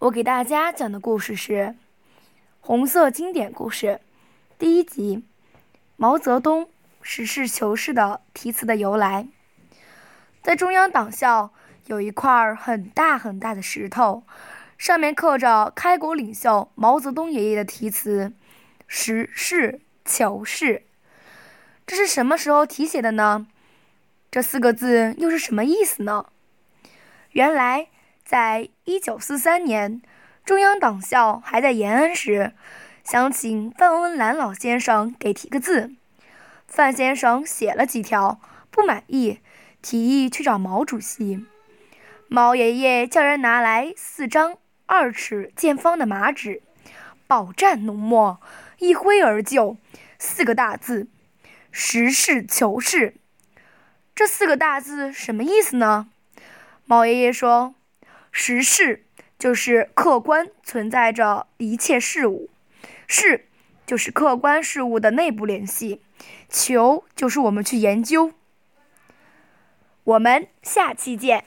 我给大家讲的故事是《红色经典故事》第一集《毛泽东实事求是的题词的由来》。在中央党校有一块很大很大的石头，上面刻着开国领袖毛泽东爷爷的题词“实事求是”。这是什么时候题写的呢？这四个字又是什么意思呢？原来。在一九四三年，中央党校还在延安时，想请范文澜老先生给题个字。范先生写了几条，不满意，提议去找毛主席。毛爷爷叫人拿来四张二尺见方的麻纸，饱蘸浓墨，一挥而就，四个大字：实事求是。这四个大字什么意思呢？毛爷爷说。实事就是客观存在着一切事物，事就是客观事物的内部联系，求就是我们去研究。我们下期见。